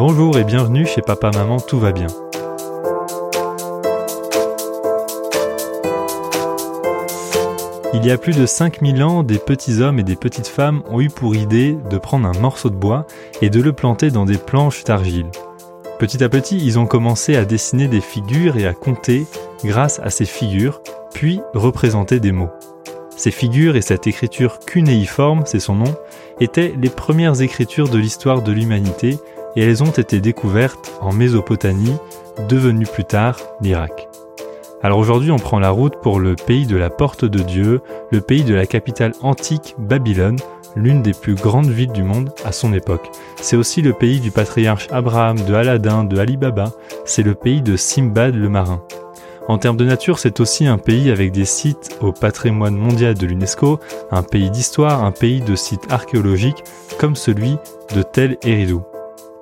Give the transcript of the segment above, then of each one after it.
Bonjour et bienvenue chez Papa Maman Tout va bien. Il y a plus de 5000 ans, des petits hommes et des petites femmes ont eu pour idée de prendre un morceau de bois et de le planter dans des planches d'argile. Petit à petit, ils ont commencé à dessiner des figures et à compter grâce à ces figures, puis représenter des mots. Ces figures et cette écriture cunéiforme, c'est son nom, étaient les premières écritures de l'histoire de l'humanité et elles ont été découvertes en Mésopotamie, devenue plus tard l'Irak. Alors aujourd'hui on prend la route pour le pays de la porte de Dieu, le pays de la capitale antique Babylone, l'une des plus grandes villes du monde à son époque. C'est aussi le pays du patriarche Abraham, de Aladdin, de Ali Baba, c'est le pays de Simbad le marin. En termes de nature, c'est aussi un pays avec des sites au patrimoine mondial de l'UNESCO, un pays d'histoire, un pays de sites archéologiques comme celui de Tel Eridou.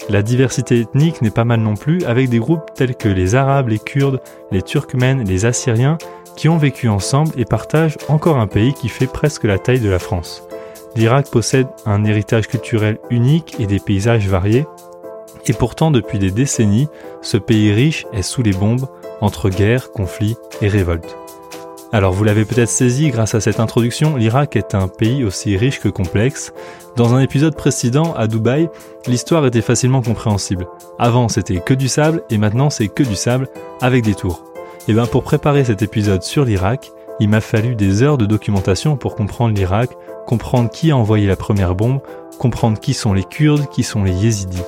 La diversité ethnique n'est pas mal non plus, avec des groupes tels que les Arabes, les Kurdes, les Turkmènes, les Assyriens, qui ont vécu ensemble et partagent encore un pays qui fait presque la taille de la France. L'Irak possède un héritage culturel unique et des paysages variés, et pourtant depuis des décennies, ce pays riche est sous les bombes entre guerre, conflits et révoltes. Alors vous l'avez peut-être saisi grâce à cette introduction, l'Irak est un pays aussi riche que complexe. Dans un épisode précédent à Dubaï, l'histoire était facilement compréhensible. Avant c'était que du sable et maintenant c'est que du sable avec des tours. Et bien pour préparer cet épisode sur l'Irak, il m'a fallu des heures de documentation pour comprendre l'Irak, comprendre qui a envoyé la première bombe, comprendre qui sont les Kurdes, qui sont les Yézidis.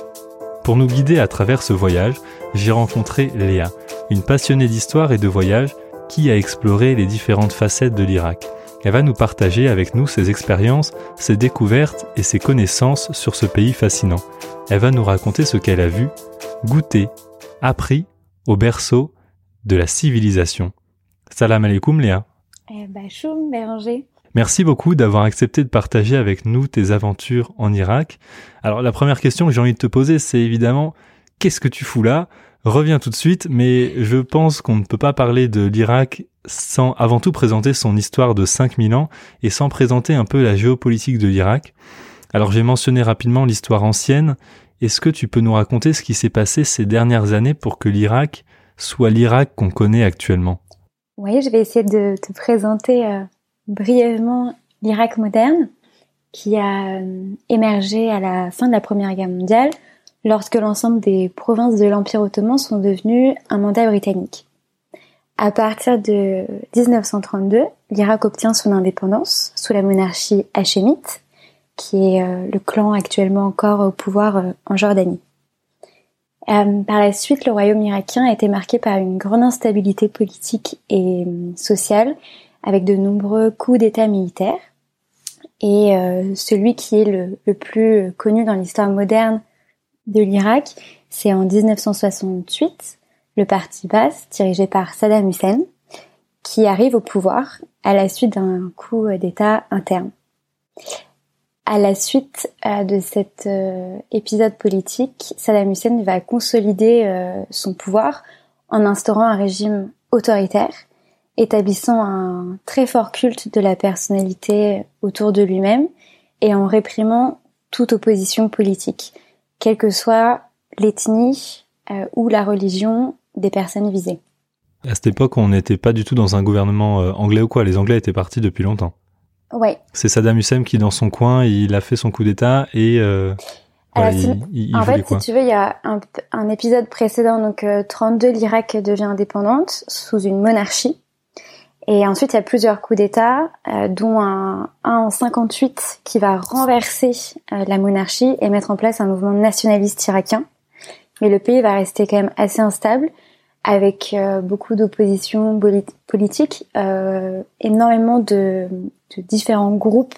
Pour nous guider à travers ce voyage, j'ai rencontré Léa, une passionnée d'histoire et de voyage qui a exploré les différentes facettes de l'Irak. Elle va nous partager avec nous ses expériences, ses découvertes et ses connaissances sur ce pays fascinant. Elle va nous raconter ce qu'elle a vu, goûté, appris au berceau de la civilisation. Salam alaikum Léa. Eh ben, Béranger. Merci beaucoup d'avoir accepté de partager avec nous tes aventures en Irak. Alors la première question que j'ai envie de te poser, c'est évidemment, qu'est-ce que tu fous là? Reviens tout de suite, mais je pense qu'on ne peut pas parler de l'Irak sans avant tout présenter son histoire de 5000 ans et sans présenter un peu la géopolitique de l'Irak. Alors j'ai mentionné rapidement l'histoire ancienne. Est-ce que tu peux nous raconter ce qui s'est passé ces dernières années pour que l'Irak soit l'Irak qu'on connaît actuellement? Oui, je vais essayer de te présenter euh, brièvement l'Irak moderne qui a euh, émergé à la fin de la Première Guerre mondiale lorsque l'ensemble des provinces de l'Empire ottoman sont devenues un mandat britannique. À partir de 1932, l'Irak obtient son indépendance sous la monarchie hachémite, qui est euh, le clan actuellement encore au pouvoir euh, en Jordanie. Euh, par la suite, le royaume irakien a été marqué par une grande instabilité politique et sociale, avec de nombreux coups d'État militaires. Et celui qui est le, le plus connu dans l'histoire moderne de l'Irak, c'est en 1968 le parti Baas, dirigé par Saddam Hussein, qui arrive au pouvoir à la suite d'un coup d'État interne. À la suite euh, de cet euh, épisode politique, Saddam Hussein va consolider euh, son pouvoir en instaurant un régime autoritaire, établissant un très fort culte de la personnalité autour de lui-même et en réprimant toute opposition politique quelle que soit l'ethnie euh, ou la religion des personnes visées. À cette époque, on n'était pas du tout dans un gouvernement euh, anglais ou quoi. Les Anglais étaient partis depuis longtemps. Ouais. C'est Saddam Hussein qui, dans son coin, il a fait son coup d'État et. Euh, en fait, si tu veux, il y a un, épisode précédent, donc 32, l'Irak devient indépendante sous une monarchie. Et ensuite, il y a plusieurs coups d'État, euh, dont un, un, en 58 qui va renverser euh, la monarchie et mettre en place un mouvement nationaliste irakien. Mais le pays va rester quand même assez instable, avec euh, beaucoup d'opposition politique, énormément de, de, différents groupes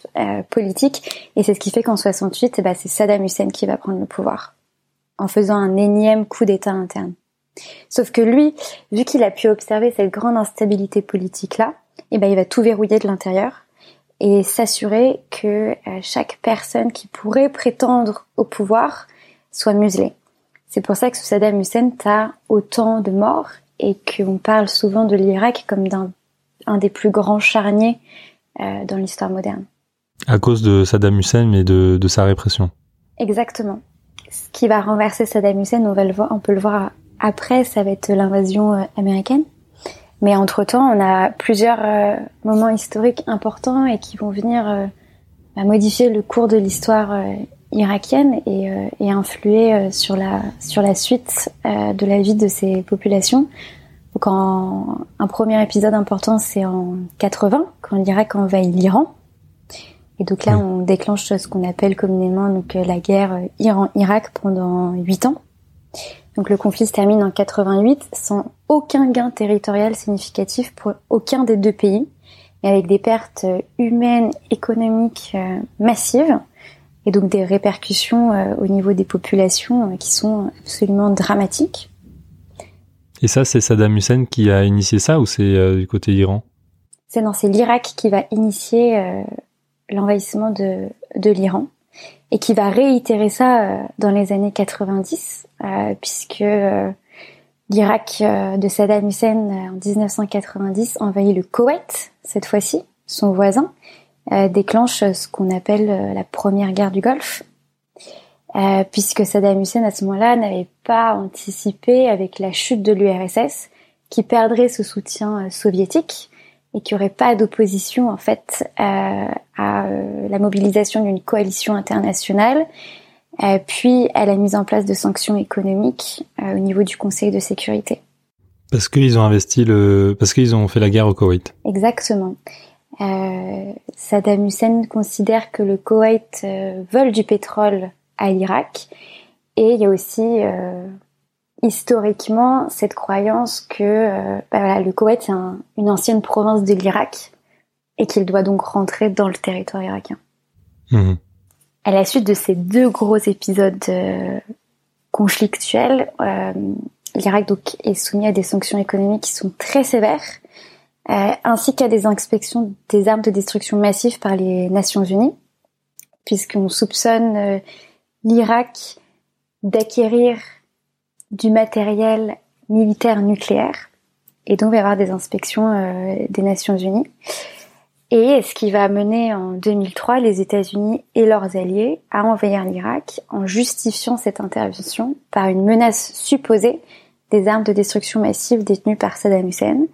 politiques. Et c'est ce qui fait qu'en 68, eh ben, c'est Saddam Hussein qui va prendre le pouvoir, en faisant un énième coup d'État interne. Sauf que lui, vu qu'il a pu observer cette grande instabilité politique-là, eh ben, il va tout verrouiller de l'intérieur et s'assurer que euh, chaque personne qui pourrait prétendre au pouvoir soit muselée. C'est pour ça que sous Saddam Hussein, t'as autant de morts et qu'on parle souvent de l'Irak comme d'un un des plus grands charniers euh, dans l'histoire moderne. À cause de Saddam Hussein, mais de, de sa répression. Exactement. ce qui va renverser Saddam Hussein, on va le voir, on peut le voir après, ça va être l'invasion euh, américaine. Mais entre-temps, on a plusieurs euh, moments historiques importants et qui vont venir euh, bah, modifier le cours de l'histoire irakienne et, et influer sur la sur la suite de la vie de ces populations. Donc en, un premier épisode important, c'est en 80, quand l'Irak envahit l'Iran. Et donc là, on déclenche ce qu'on appelle communément donc la guerre Iran-Irak pendant huit ans. Donc le conflit se termine en 88 sans aucun gain territorial significatif pour aucun des deux pays, et avec des pertes humaines, économiques euh, massives, et donc des répercussions euh, au niveau des populations euh, qui sont absolument dramatiques. Et ça, c'est Saddam Hussein qui a initié ça ou c'est du côté Iran C'est non, c'est l'Irak qui va initier l'envahissement de, de l'Iran et qui va réitérer ça dans les années 90 euh, puisque euh, l'Irak euh, de Saddam Hussein en 1990 envahit le Koweït cette fois-ci, son voisin, déclenche ce qu'on appelle la première guerre du Golfe. Euh, puisque Saddam Hussein à ce moment-là n'avait pas anticipé avec la chute de l'URSS qui perdrait ce soutien soviétique et qu'il n'y aurait pas d'opposition en fait à la mobilisation d'une coalition internationale euh, puis à la mise en place de sanctions économiques euh, au niveau du Conseil de sécurité. Parce qu'ils ont investi le, parce qu'ils ont fait la guerre au Koweït. Exactement. Euh, Saddam Hussein considère que le Koweït euh, vole du pétrole à l'Irak, et il y a aussi euh, historiquement cette croyance que bah voilà, le Koweït est un, une ancienne province de l'Irak et qu'il doit donc rentrer dans le territoire irakien. Mmh. À la suite de ces deux gros épisodes euh, conflictuels, euh, l'Irak donc est soumis à des sanctions économiques qui sont très sévères, euh, ainsi qu'à des inspections des armes de destruction massive par les Nations Unies, puisqu'on soupçonne l'Irak d'acquérir du matériel militaire nucléaire, et donc il va y avoir des inspections des Nations Unies et ce qui va amener en 2003 les États-Unis et leurs alliés à envahir l'Irak en justifiant cette intervention par une menace supposée des armes de destruction massive détenues par Saddam Hussein.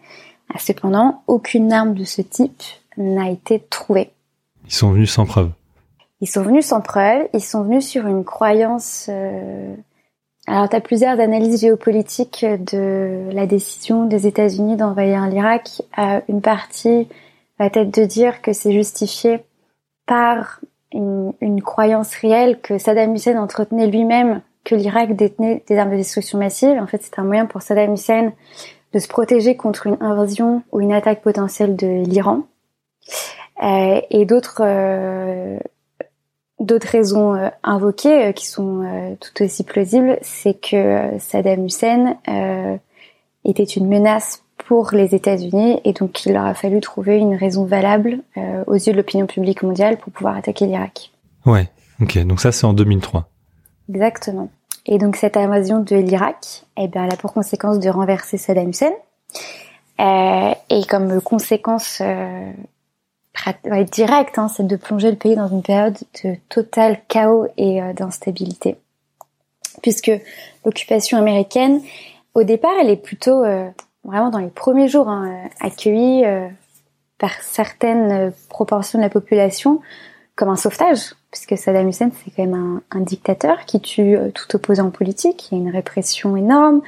Cependant, aucune arme de ce type n'a été trouvée. Ils sont venus sans preuve. Ils sont venus sans preuve, ils sont venus sur une croyance... Euh... Alors, tu as plusieurs analyses géopolitiques de la décision des États-Unis d'envahir l'Irak. Une partie la tête de dire que c'est justifié par une, croyance réelle que Saddam Hussein entretenait lui-même que l'Irak détenait des armes de destruction massive. En fait, c'est un moyen pour Saddam Hussein de se protéger contre une invasion ou une attaque potentielle de l'Iran. Euh, et d'autres euh, d'autres raisons euh, invoquées euh, qui sont euh, tout aussi plausibles, c'est que Saddam Hussein était une menace pour les États-Unis et donc il leur a fallu trouver une raison valable euh, aux yeux de l'opinion publique mondiale pour pouvoir attaquer l'Irak. Ouais, ok, donc ça c'est en 2003. Exactement. Et donc cette invasion de l'Irak, eh bien, elle a pour conséquence de renverser Saddam Hussein euh, et comme conséquence euh, directe, hein, c'est de plonger le pays dans une période de total chaos et euh, d'instabilité, puisque l'occupation américaine, au départ, elle est plutôt euh, vraiment dans les premiers jours, hein, euh, par certaines proportions de la population comme un sauvetage, puisque Saddam Hussein c'est quand même un, dictateur qui tue tout opposant politique. Il y a une répression énorme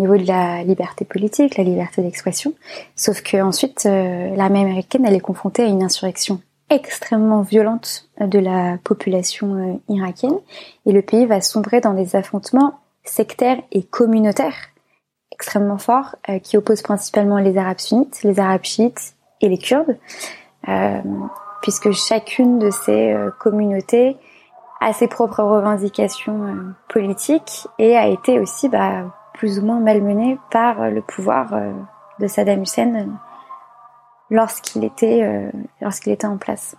au niveau de la liberté politique, la liberté d'expression. Sauf que ensuite, l'armée américaine elle est confrontée à une insurrection extrêmement violente de la population irakienne et le pays va sombrer dans des affrontements sectaires et communautaires extrêmement fort euh, qui oppose principalement les Arabes sunnites, les Arabes chiites et les Kurdes, euh, puisque chacune de ces euh, communautés a ses propres revendications politiques et a été aussi bah, plus ou moins malmenée par le pouvoir de Saddam Hussein lorsqu'il était lorsqu'il était en place.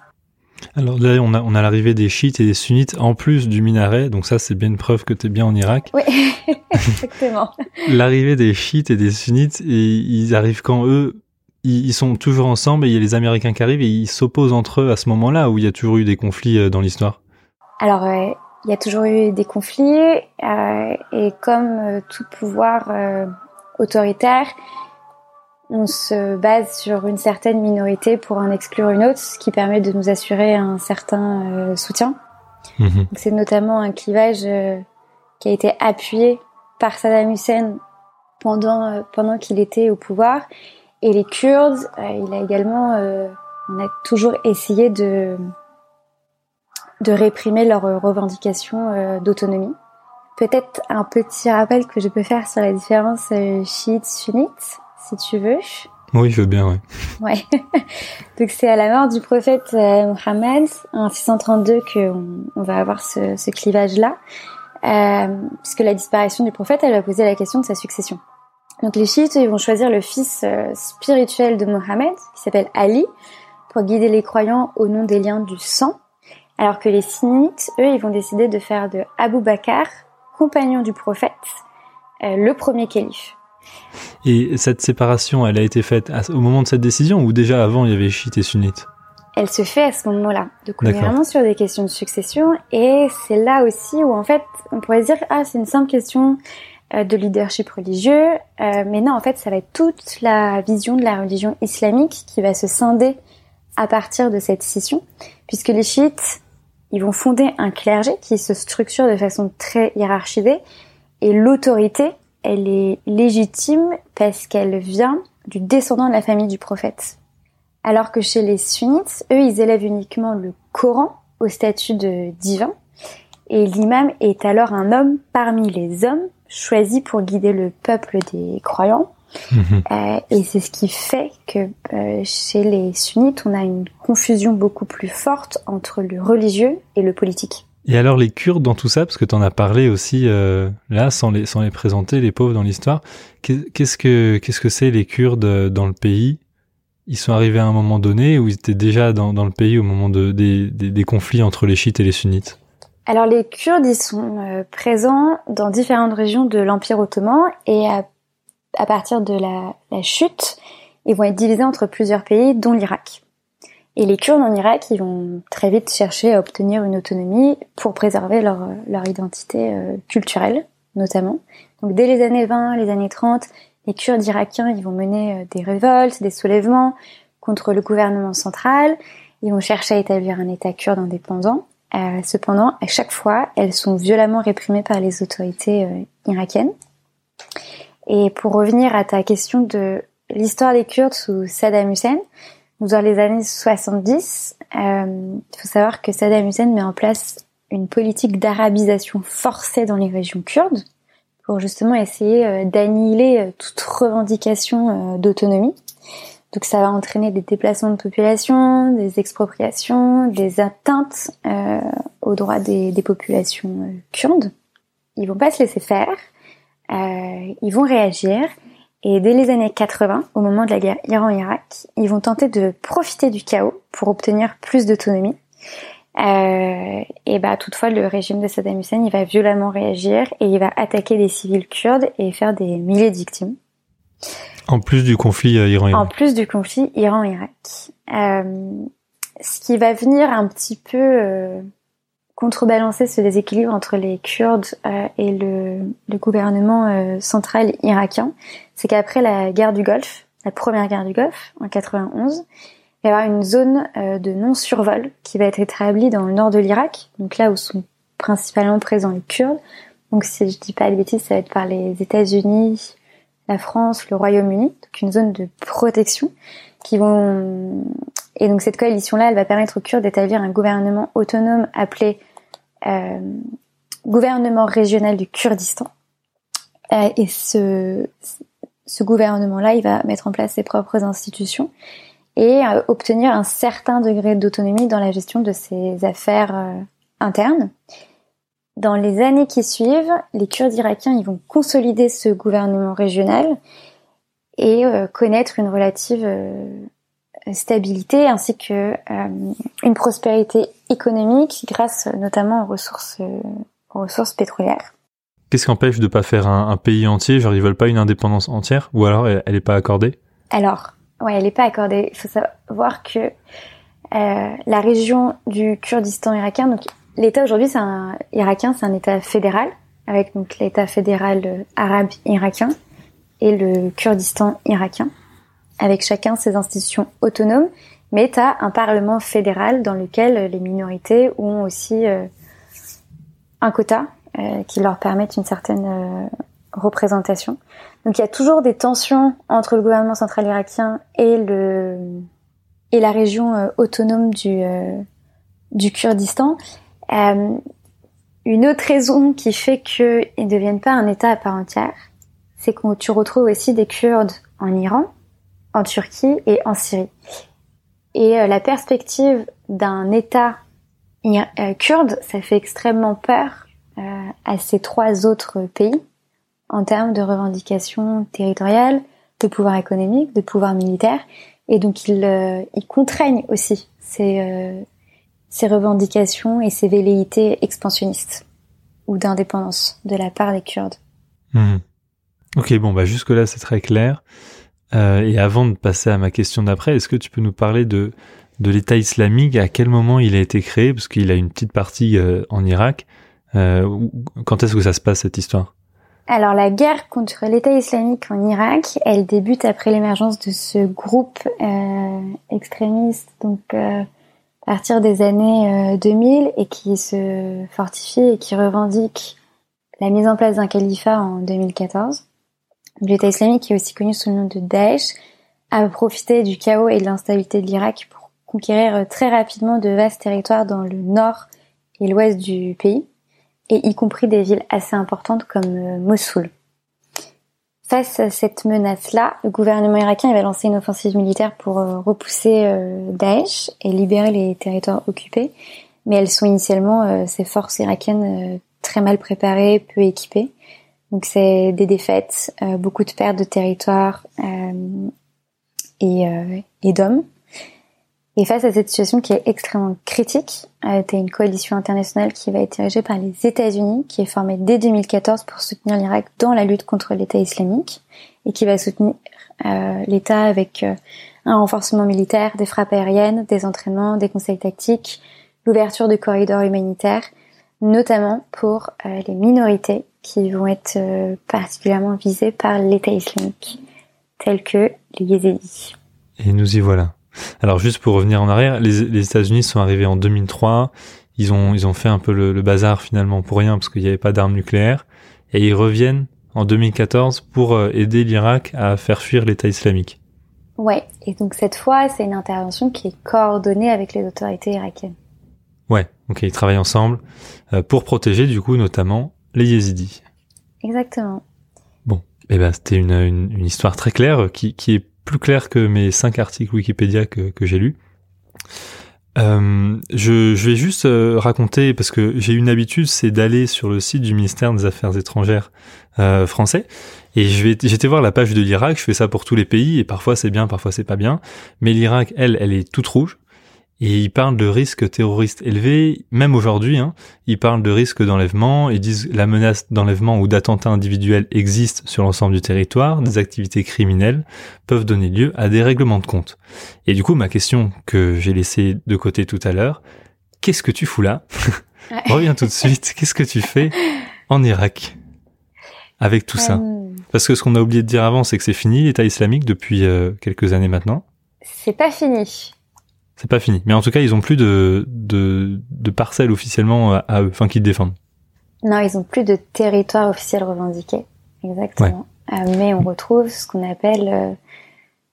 Alors là, on a, on a l'arrivée des chiites et des sunnites en plus du minaret, donc ça c'est bien une preuve que tu es bien en Irak. Oui, exactement. l'arrivée des chiites et des sunnites, et ils arrivent quand eux, ils, sont toujours ensemble et il y a les Américains qui arrivent et ils s'opposent entre eux à ce moment-là où il y a toujours eu des conflits euh, dans l'histoire. Alors il y a toujours eu des conflits et comme tout pouvoir autoritaire, on se base sur une certaine minorité pour en exclure une autre, ce qui permet de nous assurer un certain euh, soutien. Mhm. C'est notamment un clivage euh, qui a été appuyé par Saddam Hussein pendant euh, pendant qu'il était au pouvoir et les Kurdes. il a également, on a toujours essayé de de réprimer leurs revendications d'autonomie. Peut-être un petit rappel que je peux faire sur la différence chiite-sunnite si tu veux. Oui, je veux bien, ouais. Ouais. Donc c'est à la mort du prophète euh, Mohammed en 632 qu'on on va avoir ce, ce clivage-là, euh, puisque la disparition du prophète, elle va poser la question de sa succession. Donc les chiites, ils vont choisir le fils euh, spirituel de Mohammed, qui s'appelle Ali, pour guider les croyants au nom des liens du sang, alors que les sunnites, eux, ils vont décider de faire de Abu Bakr, compagnon du prophète, euh, le premier calife. Et cette séparation, elle a été faite au moment de cette décision ou déjà avant il y avait chiites et sunnites? Elle se fait à ce moment-là. Donc on est vraiment sur des questions de succession et c'est là aussi où en fait on pourrait dire ah c'est une simple question euh, de leadership religieux, euh, mais non en fait ça va être toute la vision de la religion islamique qui va se scinder à partir de cette scission, puisque les chiites ils vont fonder un clergé qui se structure de façon très hiérarchisée et l'autorité elle est légitime parce qu'elle vient du descendant de la famille du prophète. Alors que chez les sunnites, eux, ils élèvent uniquement le Coran au statut de divin, et l'imam est alors un homme parmi les hommes choisi pour guider le peuple des croyants. Mhm. Euh, et c'est ce qui fait que euh, chez les sunnites, on a une confusion beaucoup plus forte entre le religieux et le politique. Et alors les Kurdes dans tout ça, parce que tu en as parlé aussi euh, là, sans les, sans les présenter, les pauvres dans l'histoire, qu'est-ce que qu'est-ce que c'est les Kurdes dans le pays? Ils sont arrivés à un moment donné ou ils étaient déjà dans, dans le pays au moment de, des, des, conflits entre les chiites et les sunnites? Alors les Kurdes, ils sont euh, présents dans différentes régions de l'Empire ottoman et à, à partir de la, chute, ils vont être divisés entre plusieurs pays, dont l'Irak. Et les Kurdes en Irak, ils vont très vite chercher à obtenir une autonomie pour préserver leur, leur identité euh, culturelle, notamment. Donc dès les années 20, les années 30, les Kurdes irakiens, ils vont mener euh, des révoltes, des soulèvements contre le gouvernement central. Ils vont chercher à établir un État kurde indépendant. Euh, cependant, à chaque fois, elles sont violemment réprimées par les autorités irakiennes. Et pour revenir à ta question de l'histoire des Kurdes sous Saddam Hussein, dans les années 70, euh, il faut savoir que Saddam Hussein met en place une politique d'arabisation forcée dans les régions kurdes pour justement essayer euh, d'annihiler euh, toute revendication d'autonomie. Donc ça va entraîner des déplacements de population, des expropriations, des atteintes aux droits des, des populations kurdes. Ils vont pas se laisser faire, ils vont réagir et dès les années 80, au moment de la guerre Iran-Irak, ils vont tenter de profiter du chaos pour obtenir plus d'autonomie. Euh, et bah toutefois, le régime de Saddam Hussein, il va violemment réagir et il va attaquer des civils kurdes et faire des milliers de victimes. En plus du conflit euh, Iran-Irak. En plus du conflit Iran-Irak. Euh, ce qui va venir un petit peu euh, contrebalancer ce déséquilibre entre les Kurdes euh, et le, le gouvernement euh, central irakien, c'est qu'après la guerre du Golfe, la première guerre du Golfe, en 91, il y aura une zone euh, de non-survol qui va être établie dans le nord de l'Irak, donc là où sont principalement présents les Kurdes. Donc si je dis pas de bêtises, ça va être par les États-Unis, la France, le Royaume-Uni, donc une zone de protection qui vont et donc cette coalition-là, elle va permettre aux Kurdes d'établir un gouvernement autonome appelé gouvernement régional du Kurdistan. Euh, et ce, ce gouvernement-là, il va mettre en place ses propres institutions et euh, obtenir un certain degré d'autonomie dans la gestion de ses affaires internes. Dans les années qui suivent, les Kurdes irakiens ils vont consolider ce gouvernement régional et connaître une relative stabilité ainsi que euh, une prospérité économique grâce notamment aux ressources, euh, aux ressources pétrolières. Qu'est-ce qui empêche de pas faire un, pays entier? Genre ils veulent pas une indépendance entière? Ou alors elle, n'est est pas accordée? Alors, ouais, elle est pas accordée. Il faut savoir que euh, la région du Kurdistan irakien, donc l'État aujourd'hui, c'est un irakien, c'est un État fédéral avec donc l'État fédéral euh, arabe irakien et le Kurdistan irakien, avec chacun ses institutions autonomes, mais tu as un parlement fédéral dans lequel les minorités ont aussi euh, un quota euh, qui leur permettent une certaine représentation. Donc il y a toujours des tensions entre le gouvernement central irakien et la région autonome du Kurdistan. Euh, une autre raison qui fait qu'ils ne deviennent pas un État à part entière, c'est que tu retrouves aussi des Kurdes en Iran, en Turquie et en Syrie. Et euh, la perspective d'un État euh, kurde, ça fait extrêmement peur euh, à ces trois autres pays en termes de revendications territoriales, de pouvoir économique, de pouvoir militaire. Et donc ils, ils contraignent aussi ces, ces revendications et ces velléités expansionnistes ou d'indépendance de la part des Kurdes. Mhm. Ok, bon, bah jusque-là c'est très clair. Euh, et avant de passer à ma question d'après, est-ce que tu peux nous parler de, de l'État islamique? À quel moment il a été créé? Parce qu'il a une petite partie euh, en Irak. Euh, quand est-ce que ça se passe cette histoire? Alors la guerre contre l'État islamique en Irak, elle débute après l'émergence de ce groupe extrémiste, donc à partir des années 2000 euh, et qui se fortifie et qui revendique la mise en place d'un califat en 2014. L'État islamique, qui est aussi connu sous le nom de Daesh, a profité du chaos et de l'instabilité de l'Irak pour conquérir euh, très rapidement de vastes territoires dans le nord et l'ouest du pays, et y compris des villes assez importantes comme euh, Mossoul. Face à cette menace-là, le gouvernement irakien va lancer une offensive militaire pour euh, repousser Daesh et libérer les territoires occupés. Mais elles sont initialement, ces forces irakiennes, très mal préparées, peu équipées. Donc c'est des défaites, beaucoup de pertes de territoire et, et d'hommes. Et face à cette situation qui est extrêmement critique, euh, tu as une coalition internationale qui va être dirigée par les États-Unis, qui est formée dès 2014 pour soutenir l'Irak dans la lutte contre l'État islamique, et qui va soutenir euh, l'État avec euh, un renforcement militaire, des frappes aériennes, des entraînements, des conseils tactiques, l'ouverture de corridors humanitaires, notamment pour euh, les minorités qui vont être euh, particulièrement visées par l'État islamique, tels que les Yézidis. Et nous y voilà. Alors juste pour revenir en arrière, les, États-Unis sont arrivés en 2003. Ils ont ils ont fait un peu le, bazar finalement pour rien parce qu'il n'y avait pas d'armes nucléaires et ils reviennent en 2014 pour euh, aider l'Irak à faire fuir l'État islamique. Ouais, et donc cette fois, c'est une intervention qui est coordonnée avec les autorités irakiennes. Ouais, ok, ils travaillent ensemble euh, pour protéger du coup notamment les yézidis. Exactement. Bon, et eh ben c'était une, une, une, histoire très claire qui, qui est plus clair que mes cinq articles Wikipédia que, que j'ai lus. Euh, je, je, vais juste euh, raconter parce que j'ai une habitude, c'est d'aller sur le site du ministère des Affaires étrangères euh, français et je vais j'étais voir la page de l'Irak. Je fais ça pour tous les pays et parfois c'est bien, parfois c'est pas bien. Mais l'Irak, elle, elle est toute rouge. Et ils parlent de risques terroristes élevés, même aujourd'hui, hein, ils parlent de risques d'enlèvement, ils disent la menace d'enlèvement ou d'attentat individuel existe sur l'ensemble du territoire, des activités criminelles peuvent donner lieu à des règlements de compte. Et du coup, ma question que j'ai laissée de côté tout à l'heure, qu'est-ce que tu fous là? Reviens tout de suite, qu'est-ce que tu fais en Irak avec tout ça? Euh. Parce que ce qu'on a oublié de dire avant, c'est que c'est fini l'État islamique depuis euh, quelques années maintenant. C'est pas fini c'est pas fini. Mais en tout cas, ils ont plus de, de, de parcelles officiellement à, eux, enfin qu'ils défendent. Non, ils ont plus de territoire officiel revendiqué. Exactement. Euh, mais on retrouve ce qu'on appelle euh,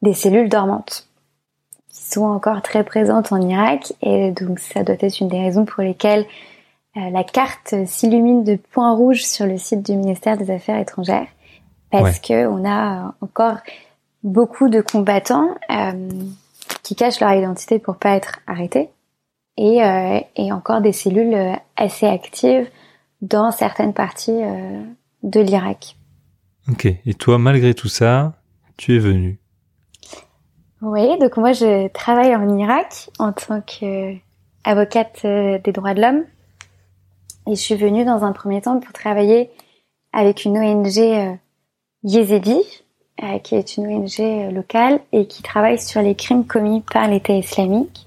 des cellules dormantes qui sont encore très présentes en Irak et donc ça doit être une des raisons pour lesquelles euh, la carte s'illumine de points rouges sur le site du ministère des Affaires étrangères parce que on a encore beaucoup de combattants qui cachent leur identité pour pas être arrêtés et, euh, et encore des cellules euh, assez actives dans certaines parties euh, de l'Irak. Ok. Et toi, malgré tout ça, tu es venue. Oui. Donc moi, je travaille en Irak en tant qu'avocate des droits de l'homme. Et je suis venue dans un premier temps pour travailler avec une ONG yézidi, euh, qui est une ONG euh, locale et qui travaille sur les crimes commis par l'État islamique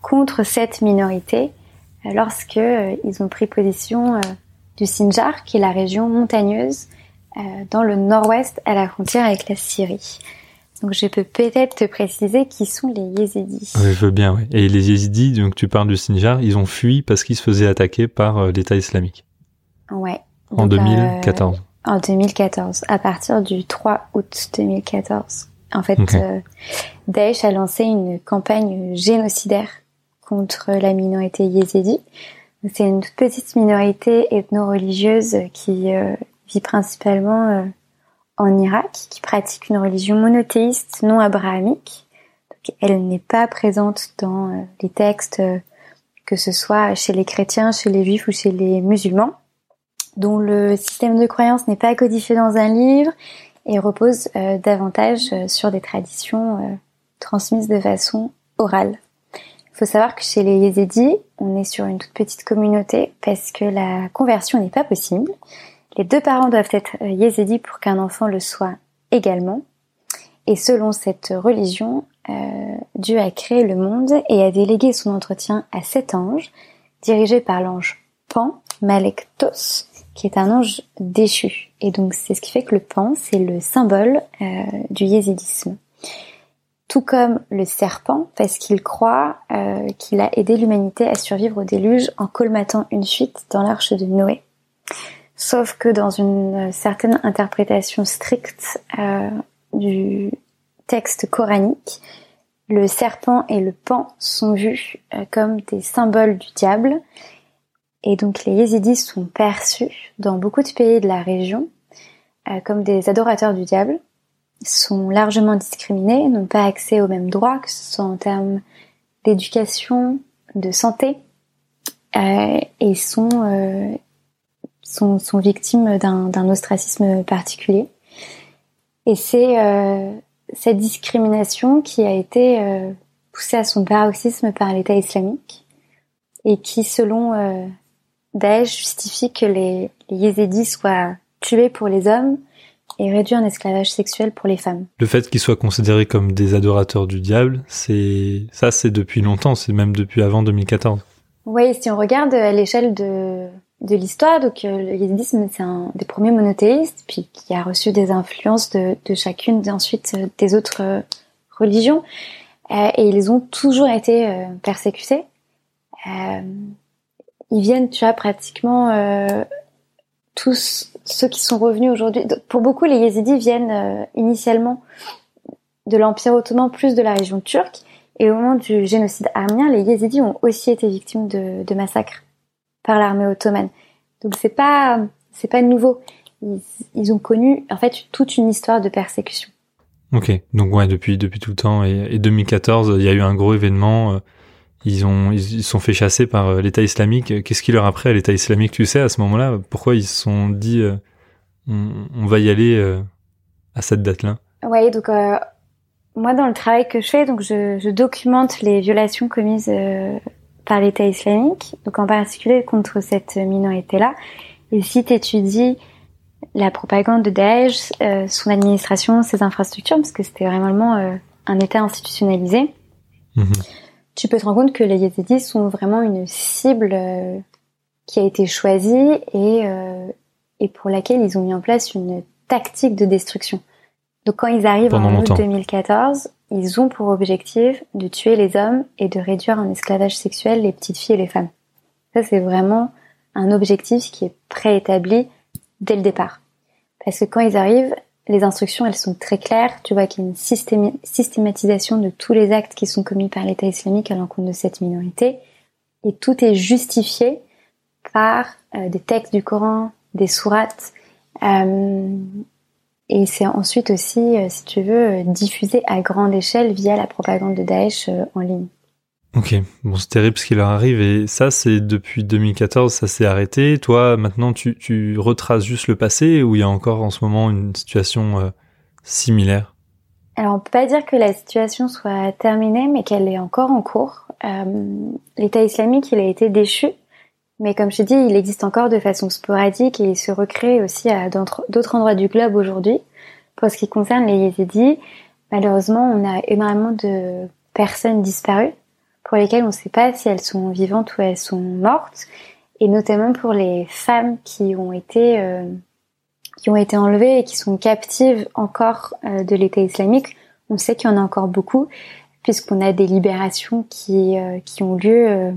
contre cette minorité lorsque ils ont pris position du Sinjar, qui est la région montagneuse dans le nord-ouest à la frontière avec la Syrie. Donc je peux peut-être te préciser qui sont les Yézidis. Oui, je veux bien, oui. Et les Yézidis, donc tu parles du Sinjar, ils ont fui parce qu'ils se faisaient attaquer par l'État islamique. Ouais. En 2014. En 2014, à partir du 3 août 2014. En fait, euh, Daesh a lancé une campagne génocidaire contre la minorité yézidi. C'est une petite minorité ethno-religieuse qui euh, vit principalement euh, en Irak, qui pratique une religion monothéiste non abrahamique. Donc, elle n'est pas présente dans les textes, que ce soit chez les chrétiens, chez les juifs ou chez les musulmans, dont le système de croyance n'est pas codifié dans un livre et repose euh, davantage euh, sur des traditions euh, transmises de façon orale. Il faut savoir que chez les Yézidis, on est sur une toute petite communauté parce que la conversion n'est pas possible. Les deux parents doivent être Yézidis pour qu'un enfant le soit également. Et selon cette religion, Dieu a créé le monde et a délégué son entretien à sept anges, dirigés par l'ange Pan, Malektos, qui est un ange déchu. Et donc c'est ce qui fait que le pan, c'est le symbole euh, du yézidisme. Tout comme le serpent, parce qu'il croit euh, qu'il a aidé l'humanité à survivre au déluge en colmatant une fuite dans l'arche de Noé. Sauf que dans une certaine interprétation stricte euh, du texte coranique, le serpent et le pan sont vus comme des symboles du diable et donc les yézidis sont perçus dans beaucoup de pays de la région euh, comme des adorateurs du diable, sont largement discriminés, n'ont pas accès aux mêmes droits, que ce soit en termes d'éducation, de santé, euh, et sont, euh, sont, sont, victimes d'un ostracisme particulier. Et c'est euh, cette discrimination qui a été euh, poussée à son paroxysme par l'État islamique et qui, selon Daesh justifie que les, les Yézidis soient tués pour les hommes et réduits en esclavage sexuel pour les femmes. Le fait qu'ils soient considérés comme des adorateurs du diable, c'est ça, c'est depuis longtemps, c'est même depuis avant 2014. Oui, si on regarde à l'échelle de, de l'histoire, donc euh, le yézidisme c'est un des premiers monothéistes, puis qui a reçu des influences de, de chacune ensuite euh, des autres euh, religions, et ils ont toujours été persécutés ils viennent, tu vois, pratiquement euh, tous ceux qui sont revenus aujourd'hui. Pour beaucoup, les Yézidis viennent euh, initialement de l'Empire ottoman plus de la région turque. Et au moment du génocide arménien, les Yézidis ont aussi été victimes de, massacres par l'armée ottomane. Donc c'est pas c'est pas nouveau. Ils, ont connu en fait toute une histoire de persécution. Ok, donc ouais depuis depuis tout le temps et, et 2014, il y a eu un gros événement. Euh, ils ont ils sont fait chasser par euh, l'État islamique. Qu'est-ce qui leur a pris à l'État islamique Tu sais à ce moment-là? Pourquoi ils se sont dit euh, on, va y aller euh, à cette date-là? Oui, donc moi dans le travail que je fais, donc je, je documente les violations commises par l'État islamique, donc en particulier contre cette minorité-là. Et si tu étudies la propagande de Daesh, son administration, ses infrastructures, parce que c'était vraiment un État institutionnalisé. Mmh tu peux te rendre compte que les Yézidis sont vraiment une cible euh, qui a été choisie et, euh, et pour laquelle ils ont mis en place une tactique de destruction. Donc quand ils arrivent en août 2014, ils ont pour objectif de tuer les hommes et de réduire en esclavage sexuel les petites filles et les femmes. Ça c'est vraiment un objectif qui est préétabli dès le départ. Parce que quand ils arrivent, les instructions, elles sont très claires. Tu vois qu'il y a une systématisation de tous les actes qui sont commis par l'État islamique à l'encontre de cette minorité. Et tout est justifié par euh, des textes du Coran, des sourates. Euh, et c'est ensuite aussi, euh, si tu veux, diffusé à grande échelle via la propagande de Daesh en ligne. Ok, bon c'est terrible ce qui leur arrive et ça c'est depuis 2014 ça s'est arrêté. Toi maintenant tu, tu retraces juste le passé ou il y a encore en ce moment une situation euh, similaire? Alors on peut pas dire que la situation soit terminée mais qu'elle est encore en cours. Euh, L'État islamique il a été déchu mais comme je te dis il existe encore de façon sporadique et il se recrée aussi à d'autres endroits du globe aujourd'hui. Pour ce qui concerne les yézidis, malheureusement on a énormément de personnes disparues pour lesquelles on ne sait pas si elles sont vivantes ou elles sont mortes, et notamment pour les femmes qui ont été euh, qui ont été enlevées et qui sont captives encore euh, de l'État islamique. On sait qu'il y en a encore beaucoup, puisqu'on a des libérations qui euh, qui ont lieu,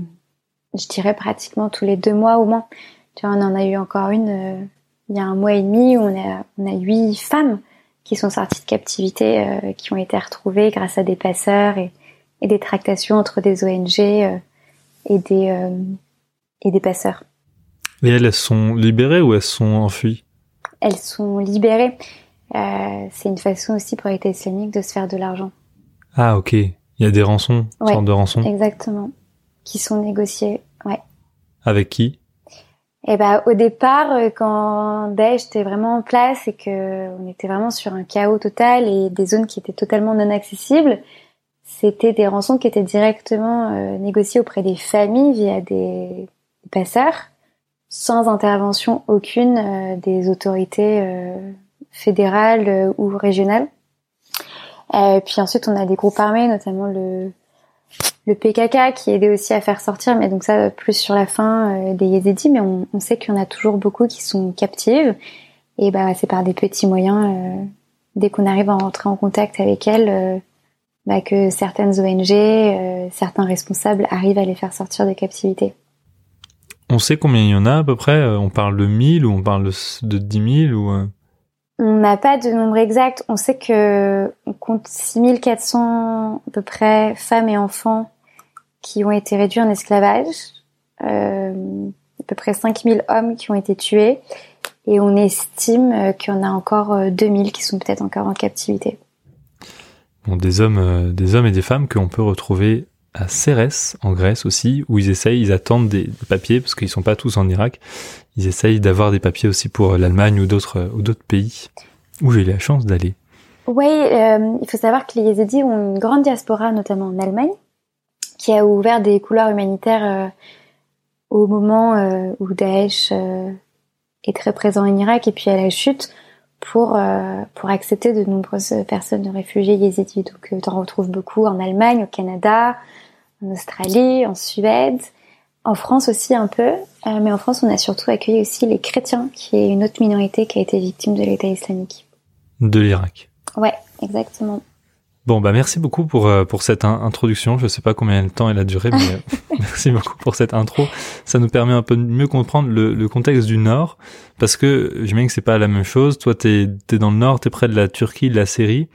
je dirais pratiquement tous les deux mois au moins. Tu vois, on en a eu encore une il y a un mois et demi où on a on a huit femmes qui sont sorties de captivité, qui ont été retrouvées grâce à des passeurs et, et des tractations entre des ONG et des et des passeurs. Et elles, elles sont libérées ou elles sont enfuies? Elles sont libérées. Euh, c'est une façon aussi pour l'État islamique de se faire de l'argent. Ah ok, il y a des rançons, ouais, sortes de rançons. Exactement, qui sont négociées, ouais. Avec qui? Eh ben au départ, euh, quand Daesh était vraiment en place et que on était vraiment sur un chaos total et des zones qui étaient totalement non accessibles, c'était des rançons qui étaient directement euh, négociées auprès des familles via des passeurs, sans intervention aucune euh, des autorités euh, fédérales euh, ou régionales. Puis ensuite, on a des groupes armés, notamment le le PKK qui aidait aussi à faire sortir, mais donc ça plus sur la fin des Yézidis, mais on, on sait qu'il y en a toujours beaucoup qui sont captives. Et bah c'est par des petits moyens, dès qu'on arrive à rentrer en contact avec elles, bah, que certaines ONG, certains responsables arrivent à les faire sortir de captivité. On sait combien il y en a à peu près euh, On parle de 1000 ou on parle de, 10 000 ou euh? On n'a pas de nombre exact. On sait que on compte 6400 à peu près femmes et enfants qui ont été réduits en esclavage, euh, à peu près 5000 hommes qui ont été tués, et on estime euh, qu'il y en a encore 2000 qui sont peut-être encore en captivité. Bon, des hommes, des hommes et des femmes qu'on peut retrouver à Cérès, en Grèce aussi, où ils essayent, ils attendent des, papiers, parce qu'ils sont pas tous en Irak, ils essayent d'avoir des papiers aussi pour l'Allemagne ou d'autres ou d'autres pays où j'ai eu la chance d'aller. Oui, euh, il faut savoir que les Yézidis ont une grande diaspora, notamment en Allemagne, qui a ouvert des couloirs humanitaires euh, au moment euh, où Daesh est très présent en Irak et puis à la chute pour pour accepter de nombreuses personnes de réfugiés yézidis. Donc, tu en retrouves beaucoup en Allemagne, au Canada, en Australie, en Suède, en France aussi un peu, euh, mais en France on a surtout accueilli aussi les chrétiens, qui est une autre minorité qui a été victime de l'État islamique. De l'Irak. Ouais, exactement. Bon bah merci beaucoup pour euh, pour cette introduction. Je sais pas combien de temps elle a duré, mais euh, merci beaucoup pour cette intro. Ça nous permet un peu de mieux comprendre le, le contexte du Nord, parce que j'imagine que c'est pas la même chose. Toi t'es es dans le Nord, t'es près de la Turquie, de la Syrie.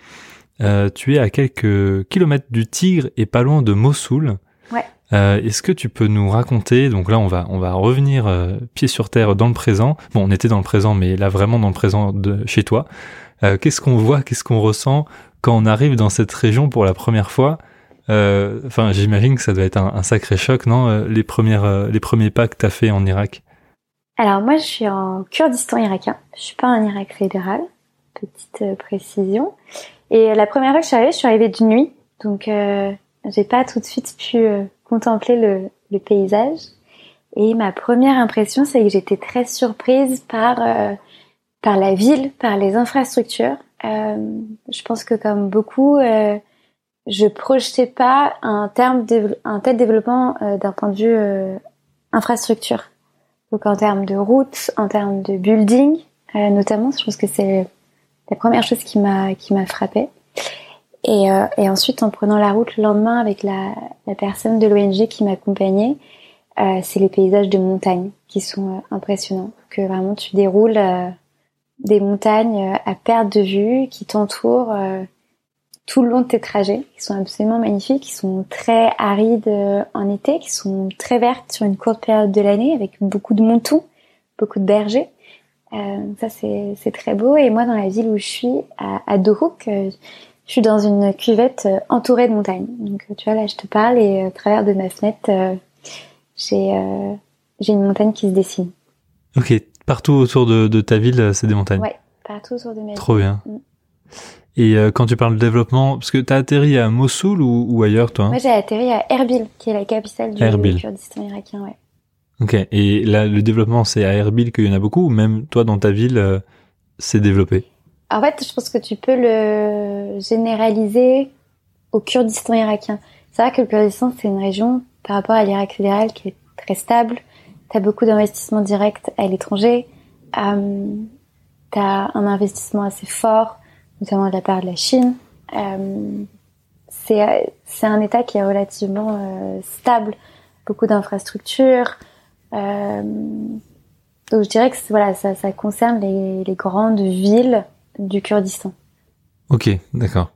Euh, tu es à quelques kilomètres du Tigre et pas loin de Mossoul. Ouais. Euh, Est-ce que tu peux nous raconter Donc là, on va on va revenir euh, pied sur terre dans le présent. Bon, on était dans le présent, mais là vraiment dans le présent de chez toi. Euh, qu'est-ce qu'on voit Qu'est-ce qu'on ressent quand on arrive dans cette région pour la première fois euh, Enfin, j'imagine que ça doit être un, sacré choc, non Les premières les premiers pas que t'as fait en Irak? Alors moi, je suis en Kurdistan irakien. Je suis pas en Irak fédéral. Petite précision. Et la première fois que je suis arrivée, je suis arrivée de nuit, donc euh, j'ai pas tout de suite pu euh, contempler le, paysage. Et ma première impression, c'est que j'étais très surprise par euh, par la ville, par les infrastructures. Euh, je pense que comme beaucoup, euh, je projetais pas un terme un tel développement d'un point de vue infrastructure. Donc en termes de routes, en termes de building, notamment, je pense que c'est la première chose qui m'a qui m'a frappé. Et, euh, ensuite, en prenant la route le lendemain avec la, la personne de l'ONG qui m'accompagnait, euh, c'est les paysages de montagne qui sont euh, impressionnants. Que vraiment tu déroules euh, des montagnes à perte de vue qui t'entourent tout le long de tes trajets, qui sont absolument magnifiques, qui sont très arides en été, qui sont très vertes sur une courte période de l'année avec beaucoup de montons, beaucoup de bergers. Euh, ça, c'est très beau. Et moi, dans la ville où je suis, à, à Dohuk, euh, je suis dans une cuvette euh, entourée de montagnes. Donc, tu vois, là, je te parle et à travers de ma fenêtre, j'ai j'ai une montagne qui se dessine. Ok, partout autour de, de ta ville, c'est des montagnes. Ouais, partout autour de ma ville. Trop bien. Mm. Et quand tu parles de développement, parce que tu as atterri à Mossoul ou, ou ailleurs, toi hein Moi, j'ai atterri à Erbil, qui est la capitale du Erbil. Kurdistan irakien, ouais. Ok. Et là, le développement, c'est à Erbil qu'il y en a beaucoup, ou même toi, dans ta ville, euh, c'est développé? En fait, je pense que tu peux le généraliser au Kurdistan irakien. C'est vrai que le Kurdistan, c'est une région, par rapport à l'Irak fédéral, qui est très stable. Tu as beaucoup d'investissements directs à l'étranger. Euh, tu as un investissement assez fort, notamment de la part de la Chine. Euh, c'est un État qui est relativement euh, stable, beaucoup d'infrastructures. Euh, donc je dirais que voilà, ça, concerne les, grandes villes du Kurdistan. Ok, d'accord.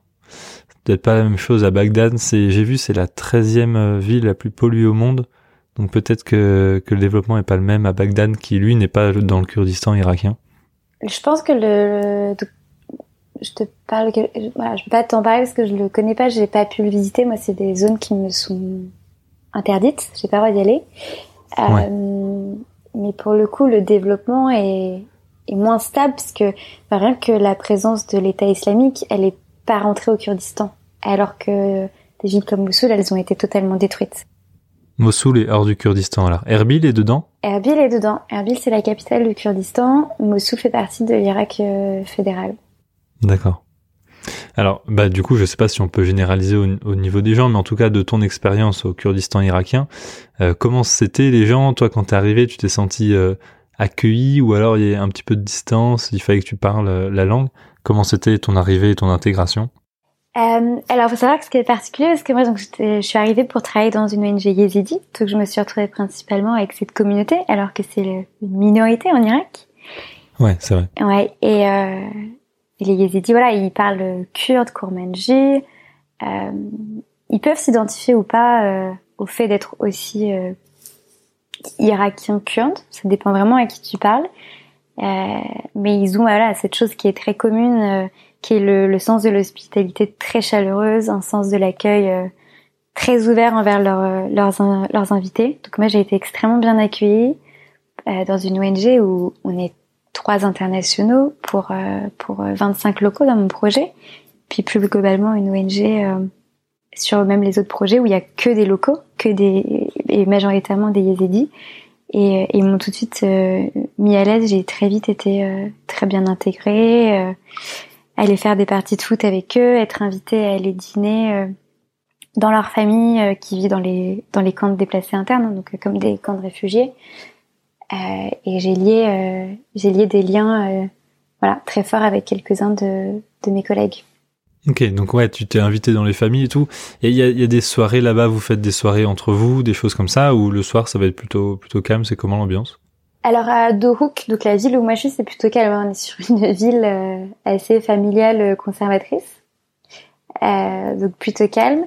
Peut-être pas la même chose à Bagdad. J'ai vu, c'est la 13e euh, ville la plus polluée au monde. Donc peut-être que, que le développement est pas le même à Bagdad, qui lui n'est pas dans le Kurdistan irakien. Je pense que le, je te parle, voilà, je peux pas t'en parler parce que je le connais pas, j'ai pas pu le visiter. Moi, c'est des zones qui me sont interdites, j'ai pas le droit d'y aller. Euh, mais pour le coup, le développement est, est moins stable parce que rien que la présence de l'État islamique, elle est pas rentrée au Kurdistan, alors que des villes comme Mossoul, elles ont été totalement détruites. Mossoul est hors du Kurdistan alors. Erbil est dedans? Erbil est dedans. Erbil c'est la capitale du Kurdistan. Mossoul fait partie de l'Irak euh, fédéral. D'accord. Alors, bah, du coup, je sais pas si on peut généraliser au, niveau des gens, mais en tout cas, de ton expérience au Kurdistan irakien, euh, comment c'était les gens? Toi, quand t'es arrivé, tu t'es senti euh, accueilli ou alors il y a un petit peu de distance, il fallait que tu parles la langue? Comment c'était ton arrivée et ton intégration? Euh, alors, faut savoir que ce qui est particulier, parce que moi, donc, je suis arrivée pour travailler dans une ONG yézidi, donc je me suis retrouvée principalement avec cette communauté, alors que c'est une minorité en Irak. Ouais, c'est vrai. Ouais, et, euh, les Yézidis, voilà, ils parlent kurde, Kourmanji. Euh, ils peuvent s'identifier ou pas euh, au fait d'être aussi euh, irakien kurde. Ça dépend vraiment à qui tu parles. Euh, mais ils ont voilà cette chose qui est très commune, euh, qui est le, sens de l'hospitalité très chaleureuse, un sens de l'accueil euh, très ouvert envers leurs, leurs invités. Donc moi j'ai été extrêmement bien accueillie dans une ONG où on est trois internationaux pour euh, pour 25 euh, locaux dans mon projet, puis plus globalement une ONG euh, sur même les autres projets où il y a que des locaux, que des et majoritairement des Yézidis. Et ils m'ont tout de suite mis à l'aise. J'ai très vite été très bien intégrée. Aller faire des parties de foot avec eux, être invitée à aller dîner dans leur famille qui vit dans les dans les camps de déplacés internes, donc comme des camps de réfugiés. Euh, et j'ai lié, euh, lié des liens euh, voilà, très forts avec quelques-uns de, de mes collègues. Ok, donc ouais, tu t'es invité dans les familles et tout. Et il y a, y a, des soirées là-bas, vous faites des soirées entre vous, des choses comme ça, ou le soir ça va être plutôt plutôt calme. C'est comment l'ambiance? Alors à Dohuk, donc la ville où moi je suis, c'est plutôt calme. On est sur une ville assez familiale, conservatrice, euh, donc plutôt calme.